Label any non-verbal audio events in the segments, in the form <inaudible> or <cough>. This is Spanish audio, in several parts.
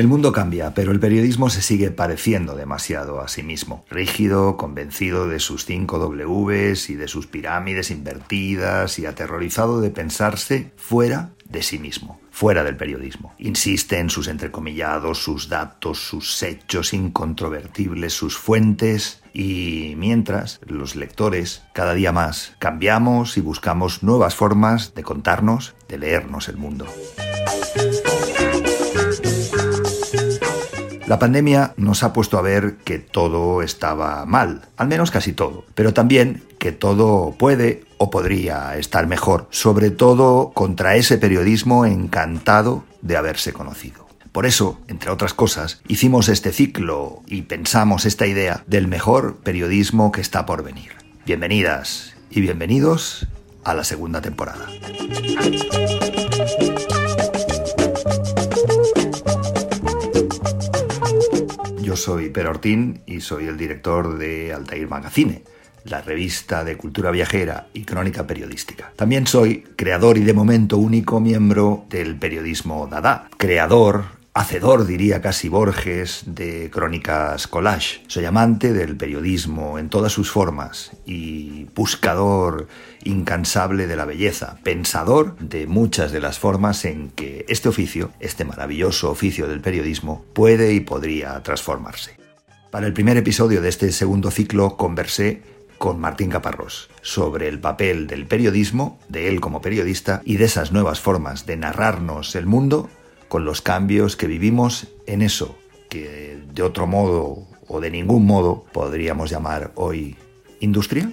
El mundo cambia, pero el periodismo se sigue pareciendo demasiado a sí mismo. Rígido, convencido de sus cinco Ws y de sus pirámides invertidas y aterrorizado de pensarse fuera de sí mismo, fuera del periodismo. Insiste en sus entrecomillados, sus datos, sus hechos incontrovertibles, sus fuentes y mientras los lectores cada día más cambiamos y buscamos nuevas formas de contarnos, de leernos el mundo. La pandemia nos ha puesto a ver que todo estaba mal, al menos casi todo, pero también que todo puede o podría estar mejor, sobre todo contra ese periodismo encantado de haberse conocido. Por eso, entre otras cosas, hicimos este ciclo y pensamos esta idea del mejor periodismo que está por venir. Bienvenidas y bienvenidos a la segunda temporada. Yo soy Per Ortín y soy el director de Altair Magazine, la revista de cultura viajera y crónica periodística. También soy creador y de momento único miembro del periodismo Dada, creador, hacedor, diría casi Borges, de crónicas collage. Soy amante del periodismo en todas sus formas y buscador incansable de la belleza, pensador de muchas de las formas en que este oficio, este maravilloso oficio del periodismo, puede y podría transformarse. Para el primer episodio de este segundo ciclo conversé con Martín Caparrós sobre el papel del periodismo, de él como periodista y de esas nuevas formas de narrarnos el mundo con los cambios que vivimos en eso que de otro modo o de ningún modo podríamos llamar hoy industria?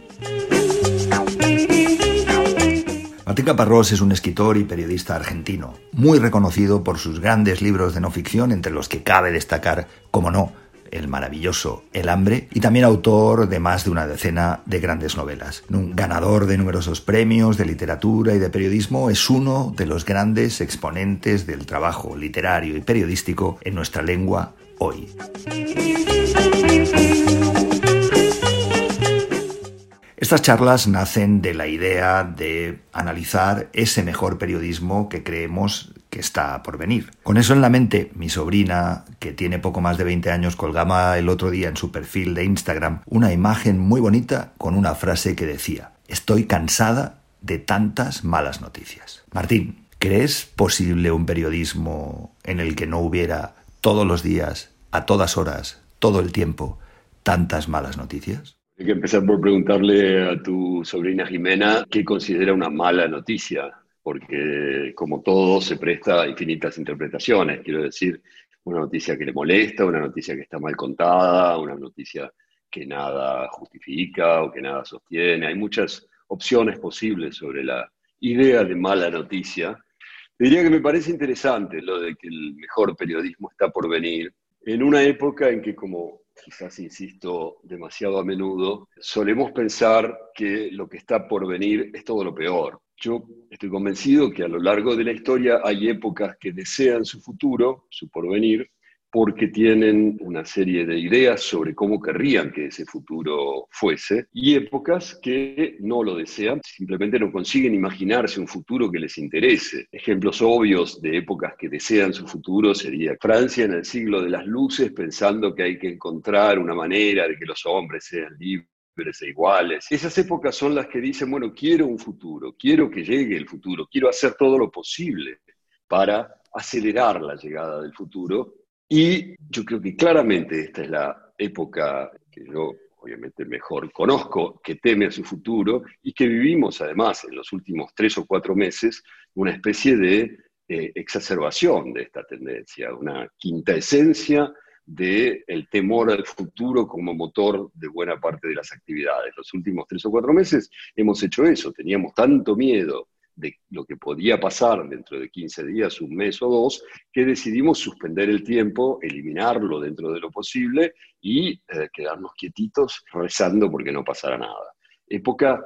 Martín Caparrós es un escritor y periodista argentino, muy reconocido por sus grandes libros de no ficción, entre los que cabe destacar, como no, el maravilloso El hambre, y también autor de más de una decena de grandes novelas. Un ganador de numerosos premios de literatura y de periodismo, es uno de los grandes exponentes del trabajo literario y periodístico en nuestra lengua hoy. Estas charlas nacen de la idea de analizar ese mejor periodismo que creemos está por venir. Con eso en la mente, mi sobrina, que tiene poco más de 20 años, colgaba el otro día en su perfil de Instagram una imagen muy bonita con una frase que decía, estoy cansada de tantas malas noticias. Martín, ¿crees posible un periodismo en el que no hubiera todos los días, a todas horas, todo el tiempo, tantas malas noticias? Hay que empezar por preguntarle a tu sobrina Jimena qué considera una mala noticia porque como todo se presta a infinitas interpretaciones. Quiero decir, una noticia que le molesta, una noticia que está mal contada, una noticia que nada justifica o que nada sostiene. Hay muchas opciones posibles sobre la idea de mala noticia. Diría que me parece interesante lo de que el mejor periodismo está por venir en una época en que, como quizás insisto demasiado a menudo, solemos pensar que lo que está por venir es todo lo peor. Yo estoy convencido que a lo largo de la historia hay épocas que desean su futuro, su porvenir, porque tienen una serie de ideas sobre cómo querrían que ese futuro fuese, y épocas que no lo desean, simplemente no consiguen imaginarse un futuro que les interese. Ejemplos obvios de épocas que desean su futuro sería Francia en el siglo de las luces, pensando que hay que encontrar una manera de que los hombres sean libres e. Esas épocas son las que dicen, bueno, quiero un futuro, quiero que llegue el futuro, quiero hacer todo lo posible para acelerar la llegada del futuro. Y yo creo que claramente esta es la época que yo obviamente mejor conozco, que teme a su futuro y que vivimos además en los últimos tres o cuatro meses una especie de eh, exacerbación de esta tendencia, una quinta esencia del el temor al futuro como motor de buena parte de las actividades. Los últimos tres o cuatro meses hemos hecho eso, teníamos tanto miedo de lo que podía pasar dentro de 15 días, un mes o dos, que decidimos suspender el tiempo, eliminarlo dentro de lo posible y eh, quedarnos quietitos rezando porque no pasara nada. Época,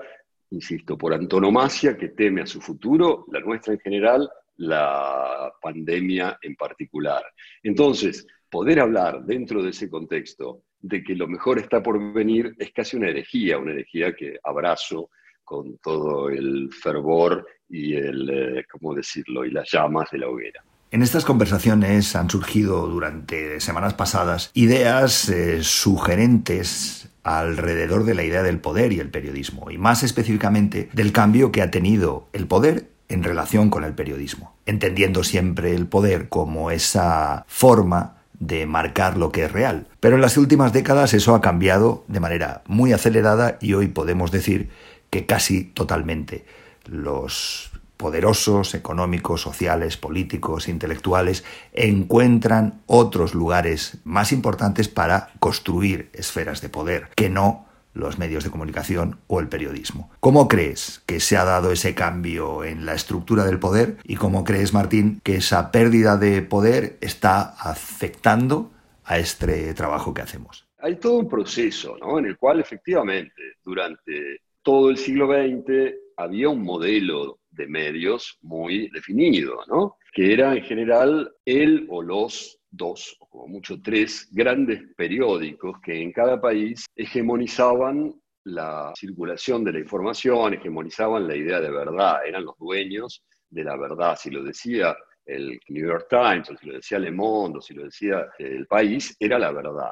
insisto, por antonomasia que teme a su futuro, la nuestra en general, la pandemia en particular. Entonces, poder hablar dentro de ese contexto de que lo mejor está por venir es casi una herejía, una herejía que abrazo con todo el fervor y el, eh, ¿cómo decirlo?, y las llamas de la hoguera. En estas conversaciones han surgido durante semanas pasadas ideas eh, sugerentes alrededor de la idea del poder y el periodismo, y más específicamente del cambio que ha tenido el poder en relación con el periodismo, entendiendo siempre el poder como esa forma de marcar lo que es real. Pero en las últimas décadas eso ha cambiado de manera muy acelerada y hoy podemos decir que casi totalmente los poderosos económicos, sociales, políticos, intelectuales encuentran otros lugares más importantes para construir esferas de poder que no los medios de comunicación o el periodismo. ¿Cómo crees que se ha dado ese cambio en la estructura del poder y cómo crees, Martín, que esa pérdida de poder está afectando a este trabajo que hacemos? Hay todo un proceso ¿no? en el cual efectivamente durante todo el siglo XX había un modelo de medios muy definido, ¿no? que era en general el o los dos, o como mucho tres, grandes periódicos que en cada país hegemonizaban la circulación de la información, hegemonizaban la idea de verdad, eran los dueños de la verdad. Si lo decía el New York Times, o si lo decía Le Monde, o si lo decía el país, era la verdad.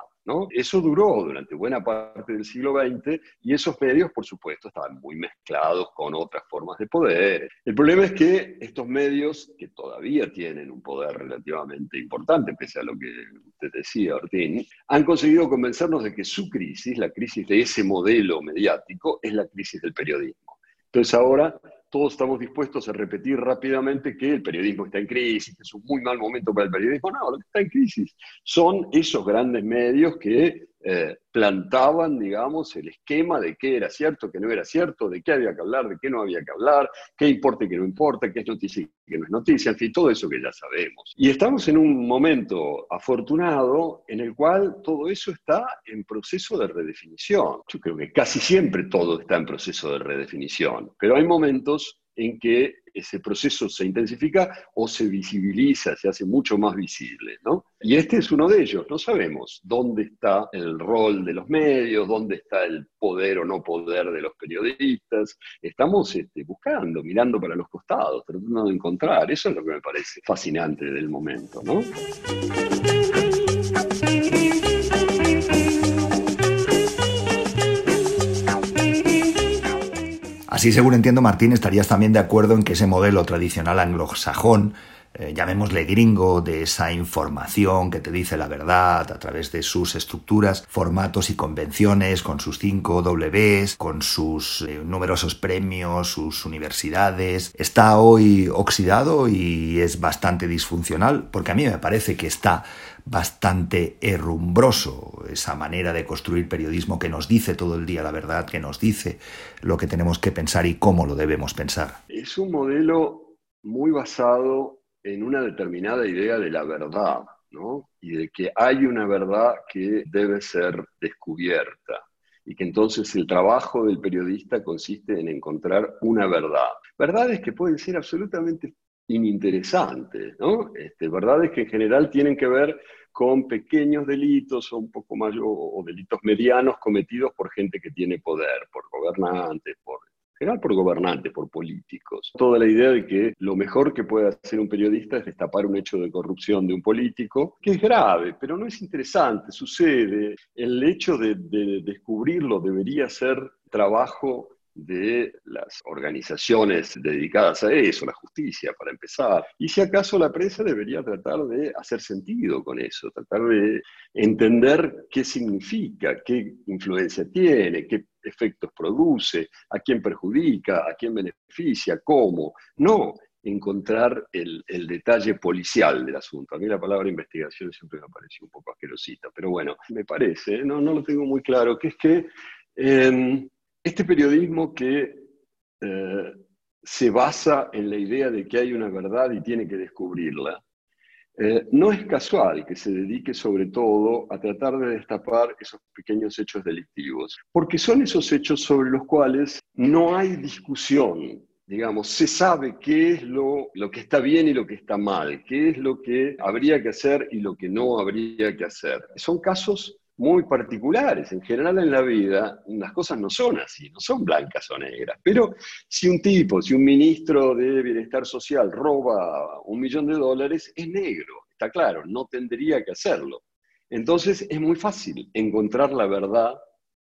Eso duró durante buena parte del siglo XX y esos medios, por supuesto, estaban muy mezclados con otras formas de poder. El problema es que estos medios, que todavía tienen un poder relativamente importante, pese a lo que usted decía, Ortín, han conseguido convencernos de que su crisis, la crisis de ese modelo mediático, es la crisis del periodismo. Entonces ahora todos estamos dispuestos a repetir rápidamente que el periodismo está en crisis, que es un muy mal momento para el periodismo. No, lo que está en crisis son esos grandes medios que eh, plantaban, digamos, el esquema de qué era cierto, qué no era cierto, de qué había que hablar, de qué no había que hablar, qué importa y qué no importa, qué es noticia y qué no es noticia, en fin, todo eso que ya sabemos. Y estamos en un momento afortunado en el cual todo eso está en proceso de redefinición. Yo creo que casi siempre todo está en proceso de redefinición, pero hay momentos en que ese proceso se intensifica o se visibiliza, se hace mucho más visible. ¿no? Y este es uno de ellos. No sabemos dónde está el rol de los medios, dónde está el poder o no poder de los periodistas. Estamos este, buscando, mirando para los costados, tratando de encontrar. Eso es lo que me parece fascinante del momento. ¿no? Así, según entiendo, Martín, estarías también de acuerdo en que ese modelo tradicional anglosajón, eh, llamémosle gringo, de esa información que te dice la verdad a través de sus estructuras, formatos y convenciones, con sus cinco Ws, con sus eh, numerosos premios, sus universidades, está hoy oxidado y es bastante disfuncional, porque a mí me parece que está bastante herrumbroso, esa manera de construir periodismo que nos dice todo el día la verdad, que nos dice lo que tenemos que pensar y cómo lo debemos pensar. Es un modelo muy basado en una determinada idea de la verdad, ¿no? Y de que hay una verdad que debe ser descubierta y que entonces el trabajo del periodista consiste en encontrar una verdad. Verdades que pueden ser absolutamente ininteresantes, ¿no? Este, verdades que en general tienen que ver con pequeños delitos o un poco más, o, delitos medianos cometidos por gente que tiene poder, por gobernantes, por general por gobernantes, por políticos. Toda la idea de que lo mejor que puede hacer un periodista es destapar un hecho de corrupción de un político, que es grave, pero no es interesante, sucede. El hecho de descubrirlo debería ser trabajo de las organizaciones dedicadas a eso, la justicia, para empezar. Y si acaso la prensa debería tratar de hacer sentido con eso, tratar de entender qué significa, qué influencia tiene, qué efectos produce, a quién perjudica, a quién beneficia, cómo. No, encontrar el, detalle policial del asunto. A mí la palabra investigación siempre me pareció un poco asquerosita, pero bueno, me parece, no, no lo tengo muy claro, que es que em, este periodismo que eh, se basa en la idea de que hay una verdad y tiene que descubrirla, eh, no es casual que se dedique sobre todo a tratar de destapar esos pequeños hechos delictivos, porque son esos hechos sobre los cuales no hay discusión, digamos, se sabe qué es lo, lo, que está bien y lo que está mal, qué es lo que habría que hacer y lo que no habría que hacer. Son casos muy particulares. En general en la vida las cosas no son así, no son blancas o negras. Pero si un tipo, si un ministro de Bienestar Social roba un millón de dólares, es negro, está claro, no tendría que hacerlo. Entonces es muy fácil encontrar la verdad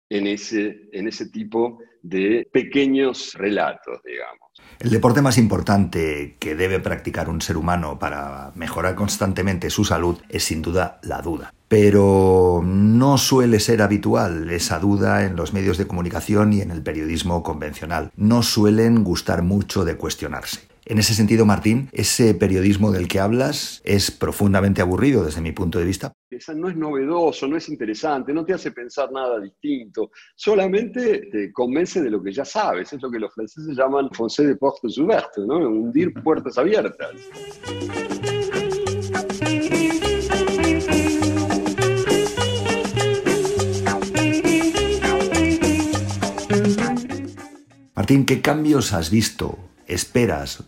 en ese, en ese tipo de pequeños relatos, digamos. El deporte más importante que debe practicar un ser humano para mejorar constantemente su salud es sin duda la duda. Pero no suele ser habitual esa duda en los medios de comunicación y en el periodismo convencional. No suelen gustar mucho de cuestionarse. En ese sentido, Martín, ese periodismo del que hablas es profundamente aburrido desde mi punto de vista. No es novedoso, no es interesante, no te hace pensar nada distinto, solamente te convence de lo que ya sabes. Es lo que los franceses llaman foncé de portes ouvertes, ¿no? hundir <laughs> puertas abiertas. Martín, ¿qué cambios has visto esperas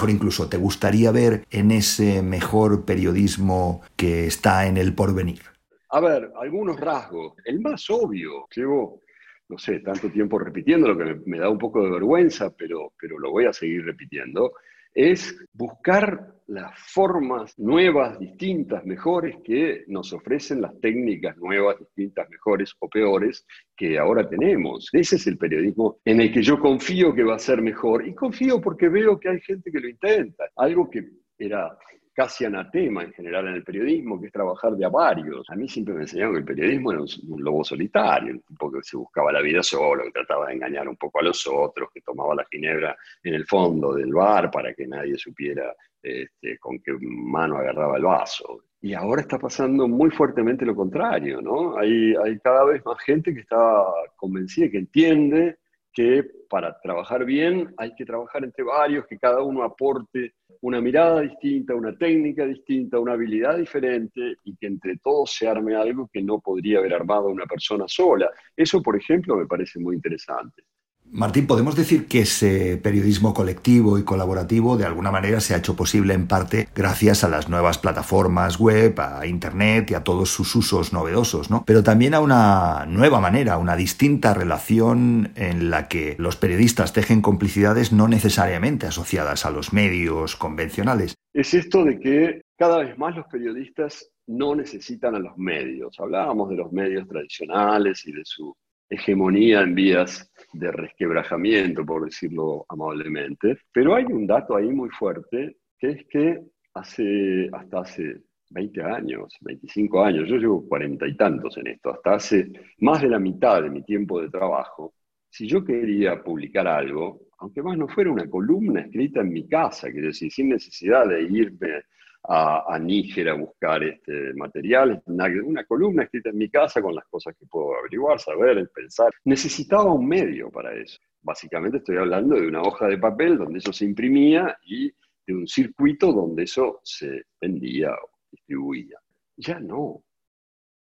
mejor incluso te gustaría ver en ese mejor periodismo que está en el porvenir? A ver, algunos rasgos. El más obvio, llevo, no sé, tanto tiempo repitiendo, lo que me, da un poco de vergüenza, pero, pero lo voy a seguir repitiendo, es buscar las formas nuevas, distintas, mejores que nos ofrecen las técnicas nuevas, distintas, mejores o peores que ahora tenemos. Ese es el periodismo en el que yo confío que va a ser mejor y confío porque veo que hay gente que lo intenta. Algo que era casi anatema en general en el periodismo, que es trabajar de a varios. A mí siempre me enseñaron que el periodismo era un, lobo solitario, un tipo que se buscaba la vida solo, que trataba de engañar un poco a los otros, que tomaba la ginebra en el fondo del bar para que nadie supiera este, con qué mano agarraba el vaso. Y ahora está pasando muy fuertemente lo contrario, ¿no? Hay, hay cada vez más gente que está convencida, que entiende que para trabajar bien hay que trabajar entre varios, que cada uno aporte una mirada distinta, una técnica distinta, una habilidad diferente y que entre todos se arme algo que no podría haber armado una persona sola. Eso, por ejemplo, me parece muy interesante. Martín, podemos decir que ese periodismo colectivo y colaborativo de alguna manera se ha hecho posible en parte gracias a las nuevas plataformas web, a Internet y a todos sus usos novedosos, ¿no? Pero también a una nueva manera, una distinta relación en la que los periodistas tejen complicidades no necesariamente asociadas a los medios convencionales. Es esto de que cada vez más los periodistas no necesitan a los medios. Hablábamos de los medios tradicionales y de su hegemonía en vías de resquebrajamiento, por decirlo amablemente. Pero hay un dato ahí muy fuerte, que es que hace, hasta hace 20 años, 25 años, yo llevo cuarenta y tantos en esto, hasta hace más de la mitad de mi tiempo de trabajo, si yo quería publicar algo, aunque más no fuera una columna escrita en mi casa, quiero decir, sin necesidad de irme a, Níger a buscar este, material, una, columna escrita en mi casa con las cosas que puedo averiguar, saber, pensar. Necesitaba un medio para eso. Básicamente estoy hablando de una hoja de papel donde eso se imprimía y de un circuito donde eso se vendía o distribuía. Ya no.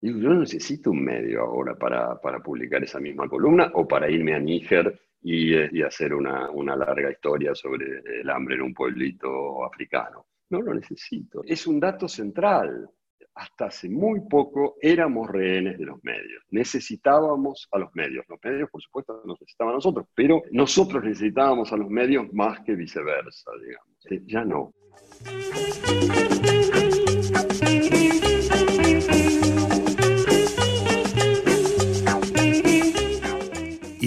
yo necesito un medio ahora para, publicar esa misma columna o para irme a Níger y, y hacer una, una larga historia sobre el hambre en un pueblito africano. No lo necesito. Es un dato central. Hasta hace muy poco éramos rehenes de los medios. Necesitábamos a los medios. Los medios, por supuesto, nos necesitaban a nosotros, pero nosotros necesitábamos a los medios más que viceversa, digamos. Eh, ya no.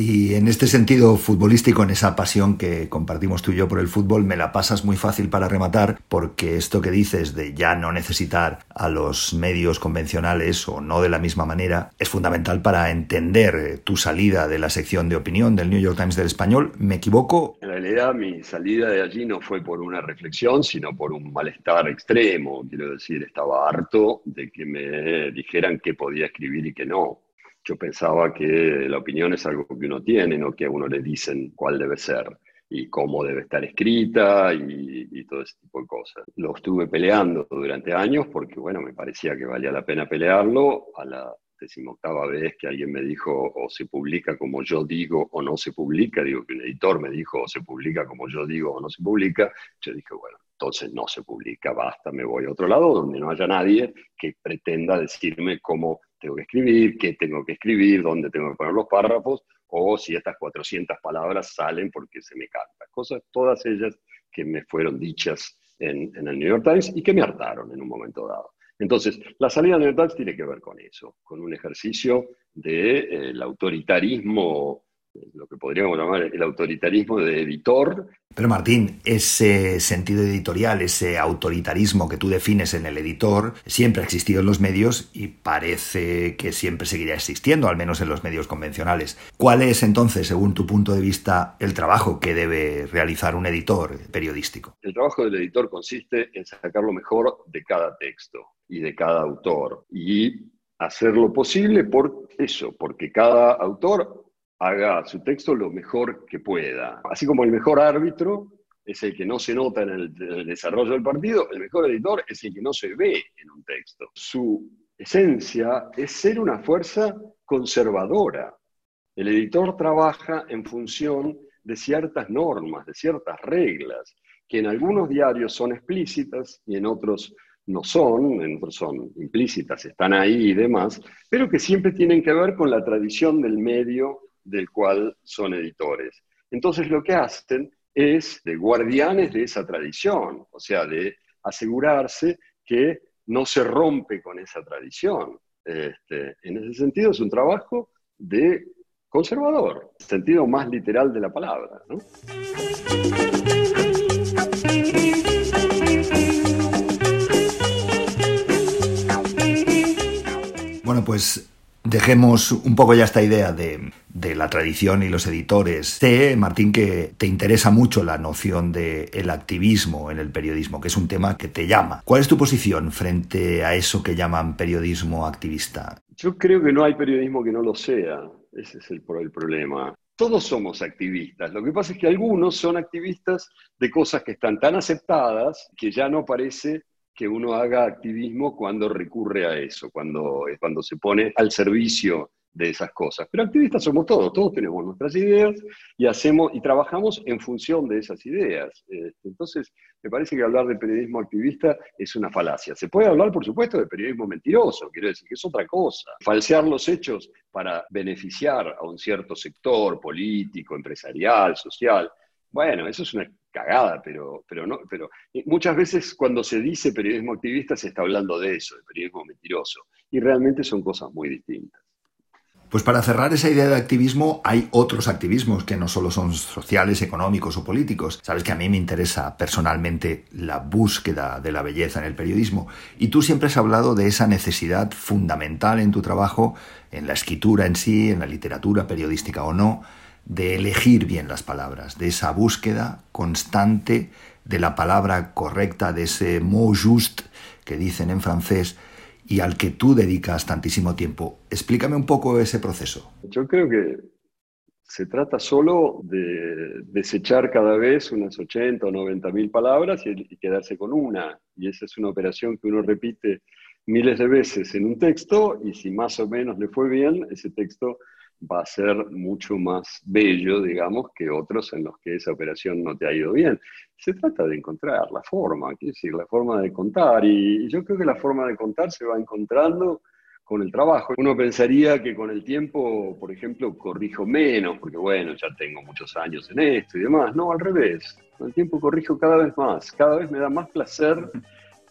Y en este sentido futbolístico, en esa pasión que compartimos tú y yo por el fútbol, me la pasas muy fácil para rematar, porque esto que dices de ya no necesitar a los medios convencionales o no de la misma manera, es fundamental para entender eh, tu salida de la sección de opinión del New York Times del Español. ¿Me equivoco? En realidad mi salida de allí no fue por una reflexión, sino por un malestar extremo. Quiero decir, estaba harto de que me dijeran qué podía escribir y qué no. Yo pensaba que la opinión es algo que uno tiene, no que a uno le dicen cuál debe ser y cómo debe estar escrita y, todo ese tipo de cosas. Lo estuve peleando durante años porque, bueno, me parecía que valía la pena pelearlo. A la decimoctava vez que alguien me dijo o se publica como yo digo o no se publica, digo que un editor me dijo o se publica como yo digo o no se publica, yo dije, bueno, entonces no se publica, basta, me voy a otro lado donde no haya nadie que pretenda decirme cómo tengo que escribir, qué tengo que escribir, dónde tengo que poner los párrafos, o si estas 400 palabras salen porque se me canta. Cosas, todas ellas que me fueron dichas en, el New York Times y que me hartaron en un momento dado. Entonces, la salida del New York Times tiene que ver con eso, con un ejercicio del de, autoritarismo lo que podríamos llamar el autoritarismo de editor. Pero Martín, ese sentido editorial, ese autoritarismo que tú defines en el editor, siempre ha existido en los medios y parece que siempre seguirá existiendo, al menos en los medios convencionales. ¿Cuál es entonces, según tu punto de vista, el trabajo que debe realizar un editor periodístico? El trabajo del editor consiste en sacar lo mejor de cada texto y de cada autor y hacer lo posible por eso, porque cada autor haga su texto lo mejor que pueda. Así como el mejor árbitro es el que no se nota en el, desarrollo del partido, el mejor editor es el que no se ve en un texto. Su esencia es ser una fuerza conservadora. El editor trabaja en función de ciertas normas, de ciertas reglas, que en algunos diarios son explícitas y en otros no son, en otros son implícitas, están ahí y demás, pero que siempre tienen que ver con la tradición del medio del cual son editores. Entonces lo que hacen es de guardianes de esa tradición, o sea, de asegurarse que no se rompe con esa tradición. Este, en ese sentido es un trabajo de conservador, sentido más literal de la palabra. Bueno, pues Dejemos un poco ya esta idea de, la tradición y los editores. Sé, Martín, que te interesa mucho la noción del el activismo en el periodismo, que es un tema que te llama. ¿Cuál es tu posición frente a eso que llaman periodismo activista? Yo creo que no hay periodismo que no lo sea. Ese es el, el problema. Todos somos activistas. Lo que pasa es que algunos son activistas de cosas que están tan aceptadas que ya no parece que uno haga activismo cuando recurre a eso, cuando, cuando se pone al servicio de esas cosas. Pero activistas somos todos, todos tenemos nuestras ideas y hacemos y trabajamos en función de esas ideas. Este, entonces, me parece que hablar de periodismo activista es una falacia. Se puede hablar, por supuesto, de periodismo mentiroso, quiero decir que es otra cosa. Falsear los hechos para beneficiar a un cierto sector político, empresarial, social. Bueno, eso es una cagada, pero, pero, no, pero muchas veces cuando se dice periodismo activista se está hablando de eso, de periodismo mentiroso, y realmente son cosas muy distintas. Pues para cerrar esa idea de activismo, hay otros activismos que no solo son sociales, económicos o políticos. Sabes que a mí me interesa personalmente la búsqueda de la belleza en el periodismo y tú siempre has hablado de esa necesidad fundamental en tu trabajo, en la escritura en sí, en la literatura periodística o no, de elegir bien las palabras, de esa búsqueda constante de la palabra correcta, de ese mot juste que dicen en francés y al que tú dedicas tantísimo tiempo. Explícame un poco ese proceso. Yo creo que se trata solo de desechar cada vez unas 80 o 90 mil palabras y, quedarse con una. Y esa es una operación que uno repite miles de veces en un texto y si más o menos le fue bien, ese texto va a ser mucho más bello, digamos, que otros en los que esa operación no te ha ido bien. Se trata de encontrar la forma, es decir, la forma de contar. Y yo creo que la forma de contar se va encontrando con el trabajo. Uno pensaría que con el tiempo, por ejemplo, corrijo menos, porque bueno, ya tengo muchos años en esto y demás. No, al revés. Con el tiempo corrijo cada vez más. Cada vez me da más placer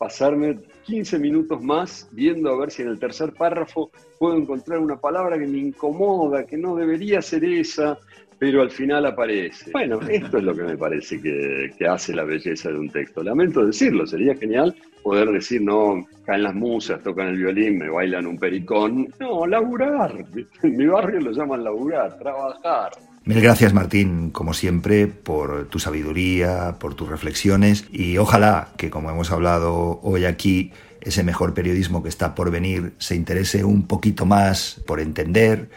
pasarme 15 minutos más viendo a ver si en el tercer párrafo puedo encontrar una palabra que me incomoda, que no debería ser esa, pero al final aparece. Bueno, <laughs> esto es lo que me parece que, que hace la belleza de un texto. Lamento decirlo, sería genial poder decir, no, caen las musas, tocan el violín, me bailan un pericón. No, laburar. <laughs> En mi barrio lo llaman laburar, trabajar. Mil gracias Martín, como siempre, por tu sabiduría, por tus reflexiones y ojalá que, como hemos hablado hoy aquí, ese mejor periodismo que está por venir se interese un poquito más por entender,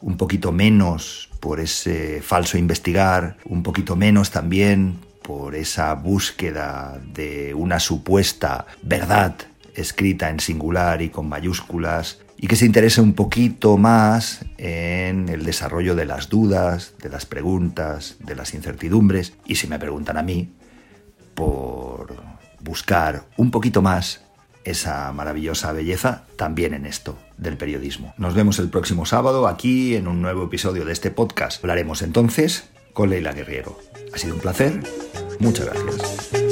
un poquito menos por ese falso investigar, un poquito menos también por esa búsqueda de una supuesta verdad escrita en singular y con mayúsculas, y que se interese un poquito más en el desarrollo de las dudas, de las preguntas, de las incertidumbres, y si me preguntan a mí, por buscar un poquito más esa maravillosa belleza también en esto del periodismo. Nos vemos el próximo sábado aquí en un nuevo episodio de este podcast. Hablaremos entonces con Leila Guerrero. Ha sido un placer. Muchas gracias.